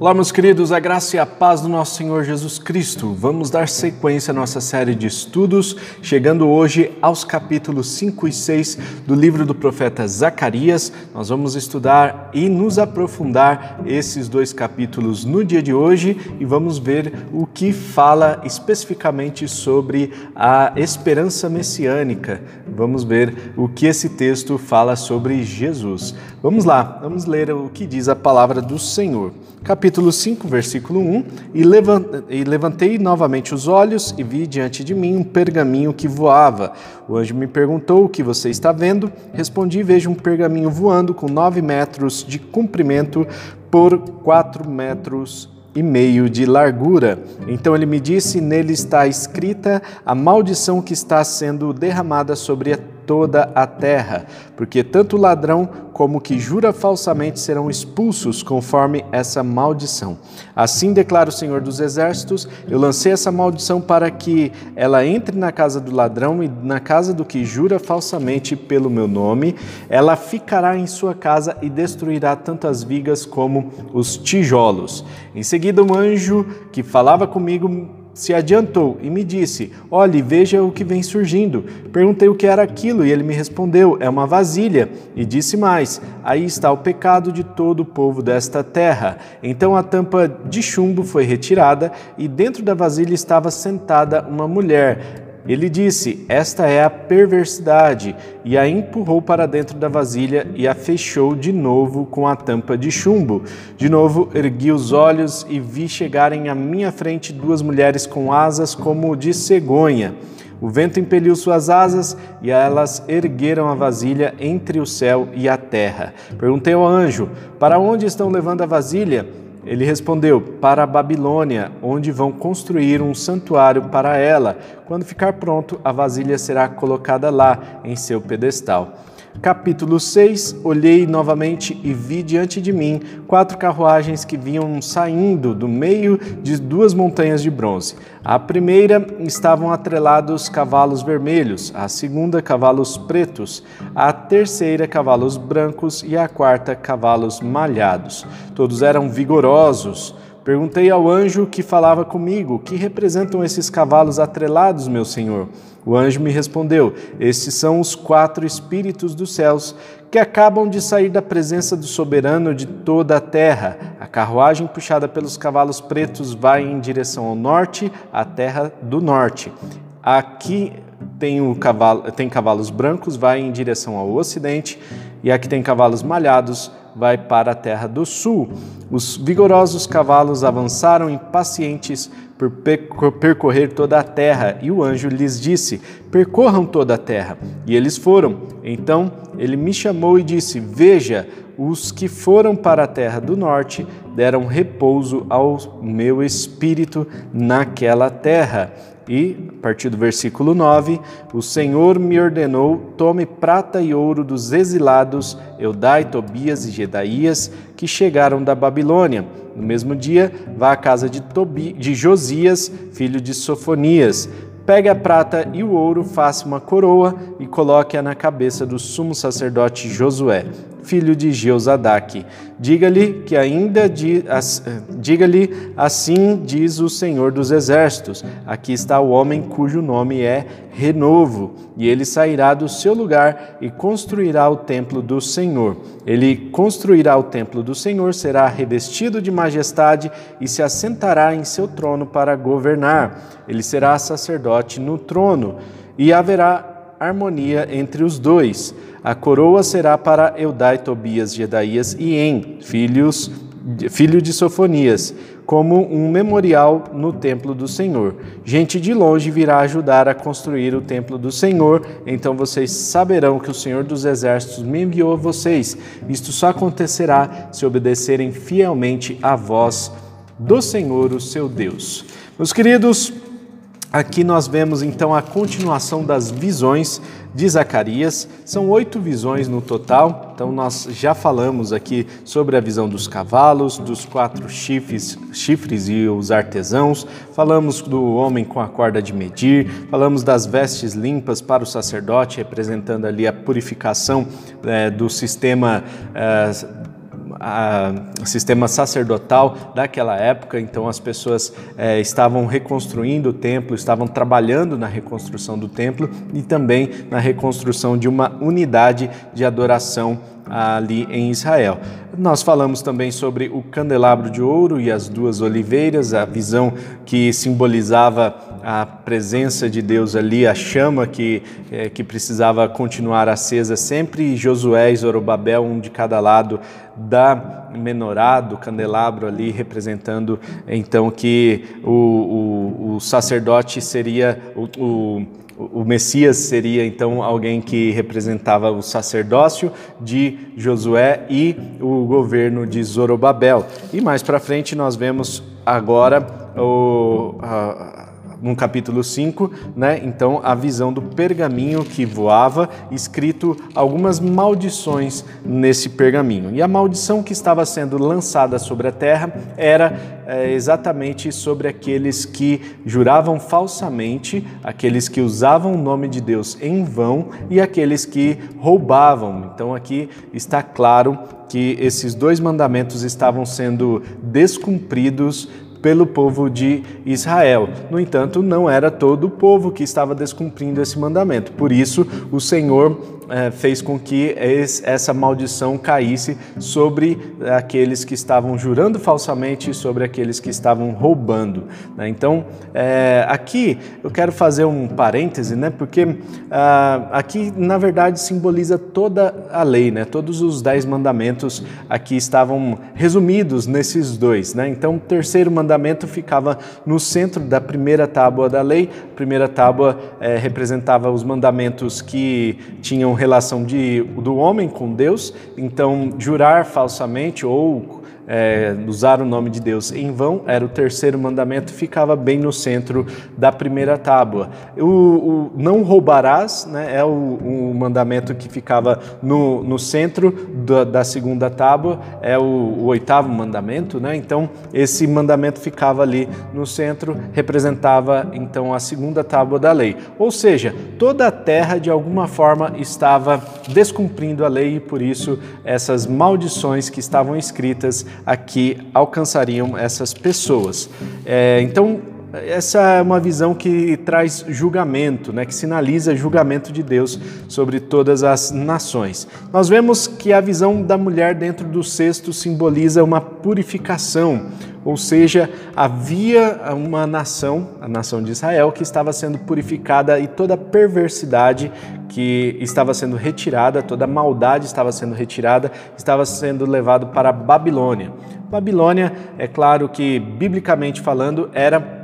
Olá, meus queridos, a graça e a paz do nosso Senhor Jesus Cristo. Vamos dar sequência à nossa série de estudos, chegando hoje aos capítulos 5 e 6 do livro do profeta Zacarias. Nós vamos estudar e nos aprofundar esses dois capítulos no dia de hoje e vamos ver o que fala especificamente sobre a esperança messiânica. Vamos ver o que esse texto fala sobre Jesus. Vamos lá, vamos ler o que diz a palavra do Senhor capítulo 5, versículo 1: E levantei novamente os olhos e vi diante de mim um pergaminho que voava. O anjo me perguntou: O que você está vendo? Respondi: Vejo um pergaminho voando com nove metros de comprimento por quatro metros e meio de largura. Então ele me disse: Nele está escrita a maldição que está sendo derramada sobre a toda a terra, porque tanto o ladrão como o que jura falsamente serão expulsos conforme essa maldição. Assim declara o Senhor dos Exércitos: Eu lancei essa maldição para que ela entre na casa do ladrão e na casa do que jura falsamente pelo meu nome. Ela ficará em sua casa e destruirá tanto as vigas como os tijolos. Em seguida, um anjo que falava comigo se adiantou e me disse: Olhe, veja o que vem surgindo. Perguntei o que era aquilo e ele me respondeu: É uma vasilha. E disse mais: Aí está o pecado de todo o povo desta terra. Então a tampa de chumbo foi retirada e dentro da vasilha estava sentada uma mulher ele disse: Esta é a perversidade, e a empurrou para dentro da vasilha e a fechou de novo com a tampa de chumbo. De novo ergui os olhos e vi chegarem à minha frente duas mulheres com asas como de cegonha. O vento impeliu suas asas e elas ergueram a vasilha entre o céu e a terra. Perguntei ao anjo: Para onde estão levando a vasilha? Ele respondeu: Para a Babilônia, onde vão construir um santuário para ela. Quando ficar pronto, a vasilha será colocada lá, em seu pedestal. Capítulo 6 Olhei novamente e vi diante de mim quatro carruagens que vinham saindo do meio de duas montanhas de bronze. A primeira estavam atrelados cavalos vermelhos, a segunda, cavalos pretos, a terceira, cavalos brancos e a quarta, cavalos malhados. Todos eram vigorosos Perguntei ao anjo que falava comigo: Que representam esses cavalos atrelados, meu senhor? O anjo me respondeu: Estes são os quatro espíritos dos céus que acabam de sair da presença do soberano de toda a terra. A carruagem puxada pelos cavalos pretos vai em direção ao norte, à terra do norte. Aqui tem, o cavalo, tem cavalos brancos, vai em direção ao ocidente, e aqui tem cavalos malhados, vai para a terra do sul. Os vigorosos cavalos avançaram impacientes por percorrer toda a terra, e o anjo lhes disse: Percorram toda a terra. E eles foram. Então ele me chamou e disse: Veja, os que foram para a terra do norte deram repouso ao meu espírito naquela terra. E, a partir do versículo 9, o Senhor me ordenou: tome prata e ouro dos exilados Eudai, Tobias e Gedaías, que chegaram da Babilônia. No mesmo dia, vá à casa de, Tobi, de Josias, filho de Sofonias. Pegue a prata e o ouro, faça uma coroa e coloque-a na cabeça do sumo sacerdote Josué filho de Jeozadaque. Diga-lhe que ainda diga-lhe assim diz o Senhor dos exércitos: Aqui está o homem cujo nome é Renovo, e ele sairá do seu lugar e construirá o templo do Senhor. Ele construirá o templo do Senhor, será revestido de majestade e se assentará em seu trono para governar. Ele será sacerdote no trono e haverá harmonia entre os dois. A coroa será para Eudai, Tobias, Gedaías e En, filhos, filho de Sofonias, como um memorial no templo do Senhor. Gente de longe virá ajudar a construir o templo do Senhor, então vocês saberão que o Senhor dos Exércitos me enviou a vocês. Isto só acontecerá se obedecerem fielmente à voz do Senhor, o seu Deus. Meus queridos, Aqui nós vemos então a continuação das visões de Zacarias. São oito visões no total. Então nós já falamos aqui sobre a visão dos cavalos, dos quatro chifres, chifres e os artesãos. Falamos do homem com a corda de medir. Falamos das vestes limpas para o sacerdote, representando ali a purificação é, do sistema é, a, sistema sacerdotal daquela época, então as pessoas é, estavam reconstruindo o templo, estavam trabalhando na reconstrução do templo e também na reconstrução de uma unidade de adoração ali em Israel. Nós falamos também sobre o candelabro de ouro e as duas oliveiras, a visão que simbolizava a presença de Deus ali, a chama que, é, que precisava continuar acesa sempre, Josué e Zorobabel, um de cada lado da menorá, do candelabro ali, representando então que o, o, o sacerdote seria o, o o Messias seria então alguém que representava o sacerdócio de Josué e o governo de Zorobabel. E mais para frente nós vemos agora o, a, no capítulo 5, né? Então, a visão do pergaminho que voava, escrito algumas maldições nesse pergaminho. E a maldição que estava sendo lançada sobre a terra era é, exatamente sobre aqueles que juravam falsamente, aqueles que usavam o nome de Deus em vão e aqueles que roubavam. Então, aqui está claro que esses dois mandamentos estavam sendo descumpridos pelo povo de Israel. No entanto, não era todo o povo que estava descumprindo esse mandamento. Por isso, o Senhor é, fez com que essa maldição caísse sobre aqueles que estavam jurando falsamente e sobre aqueles que estavam roubando. Né? Então, é, aqui eu quero fazer um parêntese, né? porque ah, aqui, na verdade, simboliza toda a lei, né? todos os dez mandamentos aqui estavam resumidos nesses dois. Né? Então, o terceiro mandamento ficava no centro da primeira tábua da lei. A primeira tábua é, representava os mandamentos que tinham relação de, do homem com Deus, então jurar falsamente ou é, usar o nome de Deus em vão, era o terceiro mandamento, ficava bem no centro da primeira tábua. O, o não roubarás né, é o, o, mandamento que ficava no, no centro da, da segunda tábua, é o, o, oitavo mandamento, né? então esse mandamento ficava ali no centro, representava então a segunda tábua da lei. Ou seja, toda a terra de alguma forma estava descumprindo a lei e por isso essas maldições que estavam escritas aqui alcançariam essas pessoas. É, então, essa é uma visão que traz julgamento, né, que sinaliza julgamento de Deus sobre todas as nações. Nós vemos que a visão da mulher dentro do cesto simboliza uma purificação, ou seja, havia uma nação, a nação de Israel, que estava sendo purificada e toda perversidade que estava sendo retirada, toda maldade estava sendo retirada, estava sendo levado para a Babilônia. Babilônia, é claro que biblicamente falando, era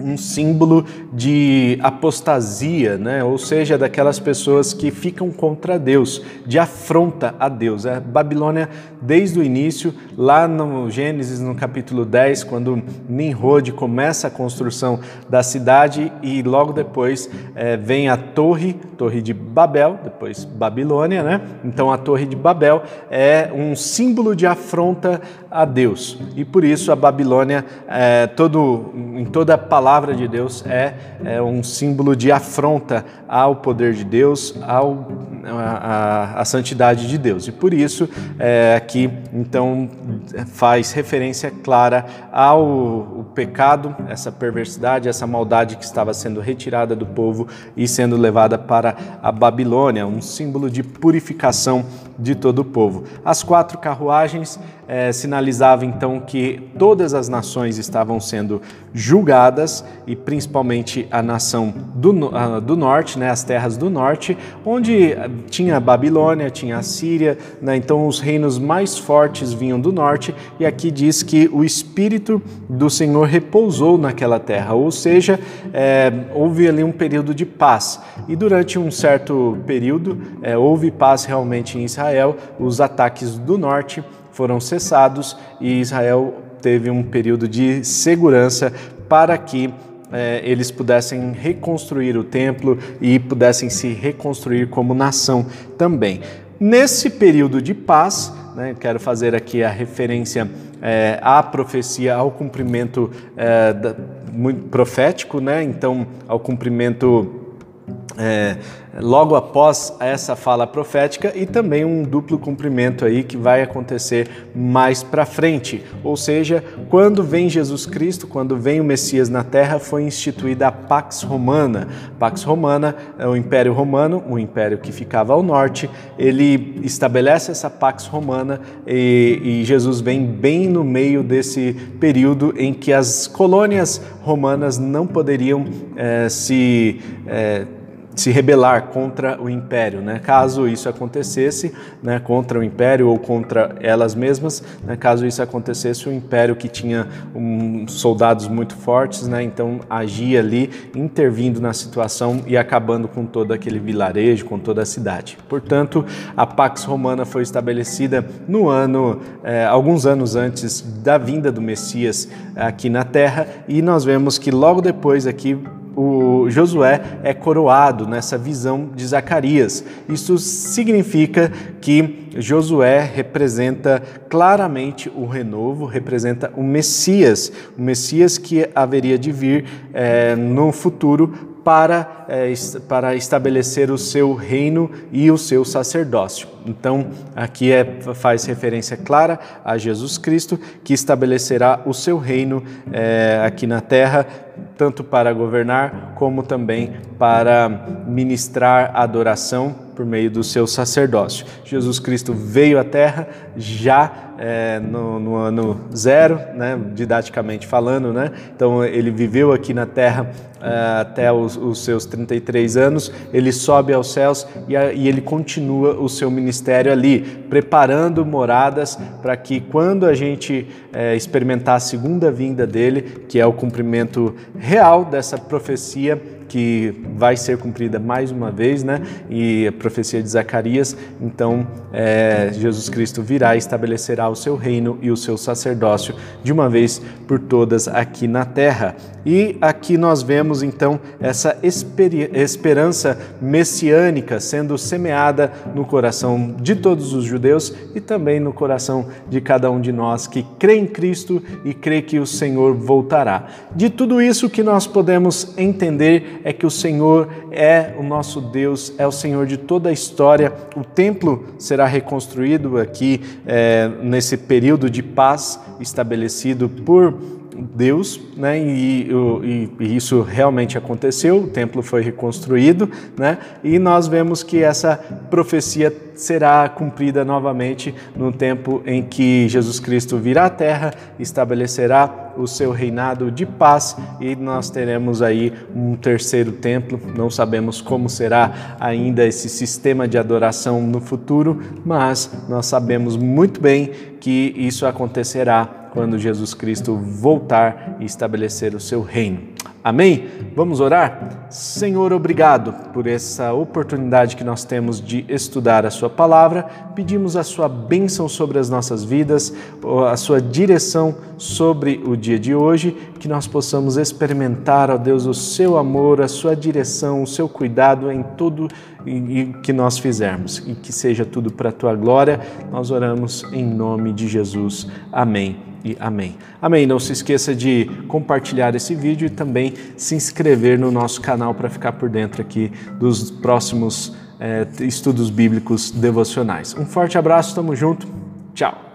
um símbolo de apostasia, né? ou seja, daquelas pessoas que ficam contra Deus, de afronta a Deus. A Babilônia, desde o início, lá no Gênesis, no capítulo 10, quando Nimrod começa a construção da cidade e logo depois é, vem a torre, torre de Babel, depois Babilônia, né? Então a torre de Babel é um símbolo de afronta a Deus e por isso a Babilônia, é, todo, em toda a palavra de Deus, é, é um símbolo de afronta ao poder de Deus, ao, a, a, a santidade de Deus. E por isso é, aqui então faz referência clara ao pecado, essa perversidade, essa maldade que estava sendo retirada do povo e sendo levada para a Babilônia, um símbolo de purificação de todo o povo. As quatro carruagens é, sinalizavam então que todas as nações estavam sendo julgadas e principalmente a nação do, do norte, né, as terras do norte, onde tinha a Babilônia, tinha a Síria, né, então os reinos mais fortes vinham do norte e aqui diz que o Espírito do Senhor repousou naquela terra, ou seja, é, houve ali um período de paz. E durante um certo período é, houve paz realmente em Israel, os ataques do norte foram cessados e Israel teve um período de segurança para que eh, eles pudessem reconstruir o templo e pudessem se reconstruir como nação também. Nesse período de paz, né, quero fazer aqui a referência eh, à profecia, ao cumprimento eh, da, muito profético, né, então ao cumprimento é, logo após essa fala profética e também um duplo cumprimento aí que vai acontecer mais para frente. Ou seja, quando vem Jesus Cristo, quando vem o Messias na terra, foi instituída a Pax Romana. Pax Romana é o Império Romano, o império que ficava ao norte, ele estabelece essa Pax Romana e, e Jesus vem bem no meio desse período em que as colônias romanas não poderiam é, se é, se rebelar contra o império. Né? Caso isso acontecesse, né, contra o império ou contra elas mesmas, né, caso isso acontecesse, o império que tinha um, soldados muito fortes, né, então agia ali, intervindo na situação e acabando com todo aquele vilarejo, com toda a cidade. Portanto, a Pax Romana foi estabelecida no ano, eh, alguns anos antes da vinda do Messias aqui na Terra, e nós vemos que logo depois aqui o Josué é coroado nessa visão de Zacarias. Isso significa que Josué representa claramente o renovo, representa o Messias, o Messias que haveria de vir é, no futuro para, é, para estabelecer o seu reino e o seu sacerdócio. Então, aqui é, faz referência clara a Jesus Cristo, que estabelecerá o seu reino é, aqui na terra, tanto para governar como também para ministrar adoração por meio do seu sacerdócio. Jesus Cristo veio à Terra já é, no, no, ano zero, né, didaticamente falando, né? Então ele viveu aqui na Terra é, até os, os, seus 33 anos, ele sobe aos céus e, a, e ele continua o seu ministério ali, preparando moradas para que quando a gente é, experimentar a segunda vinda dele, que é o cumprimento real dessa profecia, que vai ser cumprida mais uma vez, né? E a profecia de Zacarias, então é, Jesus Cristo virá e estabelecerá o seu reino e o seu sacerdócio de uma vez por todas aqui na terra. E aqui nós vemos então essa esperança messiânica sendo semeada no coração de todos os judeus e também no coração de cada um de nós que crê em Cristo e crê que o Senhor voltará. De tudo isso que nós podemos entender é que o Senhor é o nosso Deus, é o Senhor de toda a história. O templo será reconstruído aqui é, nesse período de paz estabelecido por Deus, né? E, e, e, isso realmente aconteceu. O templo foi reconstruído, né? E nós vemos que essa profecia será cumprida novamente no tempo em que Jesus Cristo virá à Terra, estabelecerá o seu reinado de paz e nós teremos aí um terceiro templo. Não sabemos como será ainda esse sistema de adoração no futuro, mas nós sabemos muito bem que isso acontecerá quando Jesus Cristo voltar e estabelecer o seu reino. Amém? Vamos orar? Senhor, obrigado por essa oportunidade que nós temos de estudar a Sua palavra. Pedimos a Sua bênção sobre as nossas vidas, a Sua direção sobre o dia de hoje, que nós possamos experimentar, ó Deus, o Seu amor, a Sua direção, o Seu cuidado em tudo que nós fizermos e que seja tudo para a Tua glória. Nós oramos em nome de Jesus. Amém e amém. Amém. Não se esqueça de compartilhar esse vídeo e também se inscrever no nosso canal para ficar por dentro aqui dos próximos é, estudos bíblicos devocionais. Um forte abraço, tamo junto, tchau.